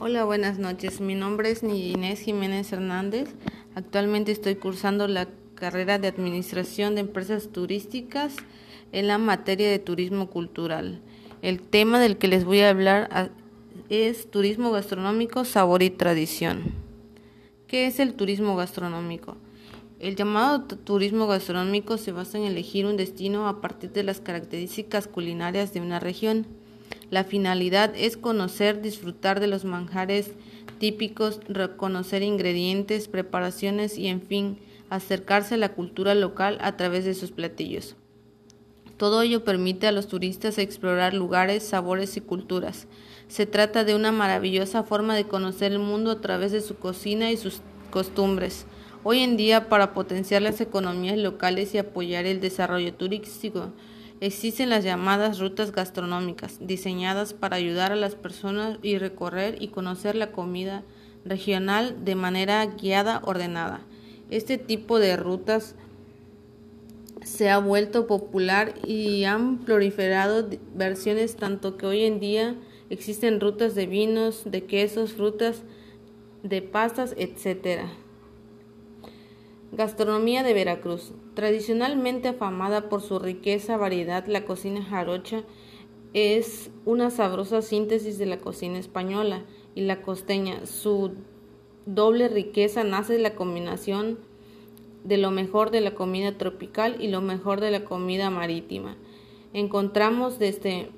Hola, buenas noches. Mi nombre es Inés Jiménez Hernández. Actualmente estoy cursando la carrera de Administración de Empresas Turísticas en la materia de turismo cultural. El tema del que les voy a hablar es turismo gastronómico, sabor y tradición. ¿Qué es el turismo gastronómico? El llamado turismo gastronómico se basa en elegir un destino a partir de las características culinarias de una región la finalidad es conocer, disfrutar de los manjares típicos, reconocer ingredientes, preparaciones y, en fin, acercarse a la cultura local a través de sus platillos. Todo ello permite a los turistas explorar lugares, sabores y culturas. Se trata de una maravillosa forma de conocer el mundo a través de su cocina y sus costumbres. Hoy en día, para potenciar las economías locales y apoyar el desarrollo turístico, Existen las llamadas rutas gastronómicas, diseñadas para ayudar a las personas y recorrer y conocer la comida regional de manera guiada, ordenada. Este tipo de rutas se ha vuelto popular y han proliferado versiones tanto que hoy en día existen rutas de vinos, de quesos, frutas, de pastas, etcétera. Gastronomía de Veracruz. Tradicionalmente afamada por su riqueza, variedad, la cocina jarocha es una sabrosa síntesis de la cocina española y la costeña. Su doble riqueza nace de la combinación de lo mejor de la comida tropical y lo mejor de la comida marítima. Encontramos desde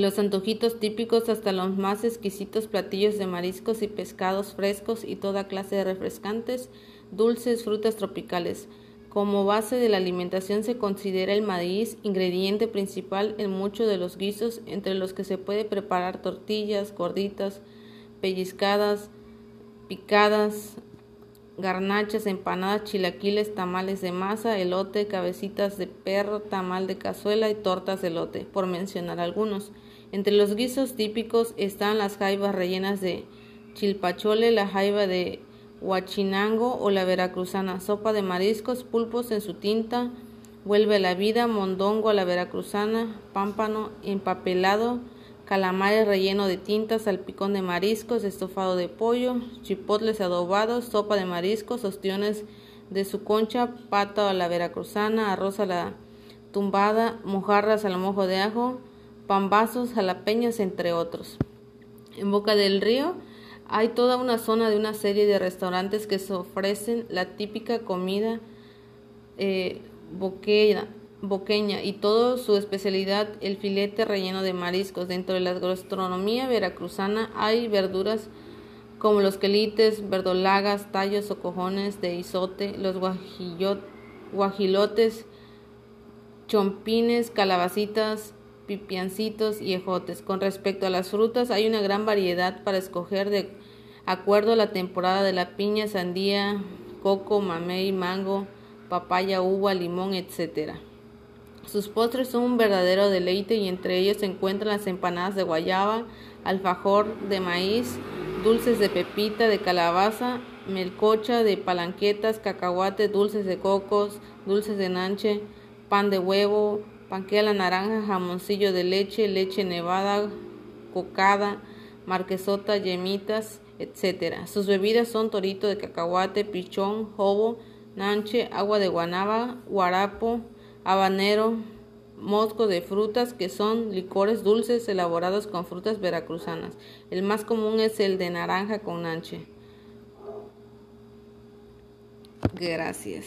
los antojitos típicos hasta los más exquisitos platillos de mariscos y pescados frescos y toda clase de refrescantes dulces, frutas tropicales. Como base de la alimentación se considera el maíz, ingrediente principal en muchos de los guisos, entre los que se puede preparar tortillas, gorditas, pellizcadas, picadas, garnachas, empanadas, chilaquiles, tamales de masa, elote, cabecitas de perro, tamal de cazuela y tortas de elote, por mencionar algunos. Entre los guisos típicos están las jaivas rellenas de chilpachole, la jaiba de huachinango o la veracruzana, sopa de mariscos, pulpos en su tinta, vuelve a la vida, mondongo a la veracruzana, pámpano empapelado, calamares relleno de tinta, salpicón de mariscos, estofado de pollo, chipotles adobados, sopa de mariscos, ostiones de su concha, pato a la veracruzana, arroz a la tumbada, mojarras al mojo de ajo, pambazos, jalapeños, entre otros. En Boca del Río, hay toda una zona de una serie de restaurantes que se ofrecen la típica comida eh, boqueña y todo su especialidad el filete relleno de mariscos. Dentro de la gastronomía veracruzana hay verduras como los quelites, verdolagas, tallos o cojones de isote, los guajilotes, chompines, calabacitas, pipiancitos y ejotes. Con respecto a las frutas, hay una gran variedad para escoger de acuerdo a la temporada de la piña, sandía, coco, mamey, mango, papaya, uva, limón, etc. Sus postres son un verdadero deleite y entre ellos se encuentran las empanadas de guayaba, alfajor de maíz, dulces de pepita, de calabaza, melcocha, de palanquetas, cacahuate, dulces de cocos, dulces de nanche, pan de huevo, panque a la naranja, jamoncillo de leche, leche nevada, cocada, marquesota, yemitas, etc. Sus bebidas son torito de cacahuate, pichón, jobo, nanche, agua de guanaba, guarapo, habanero, mosco de frutas que son licores dulces elaborados con frutas veracruzanas. El más común es el de naranja con nanche. Gracias.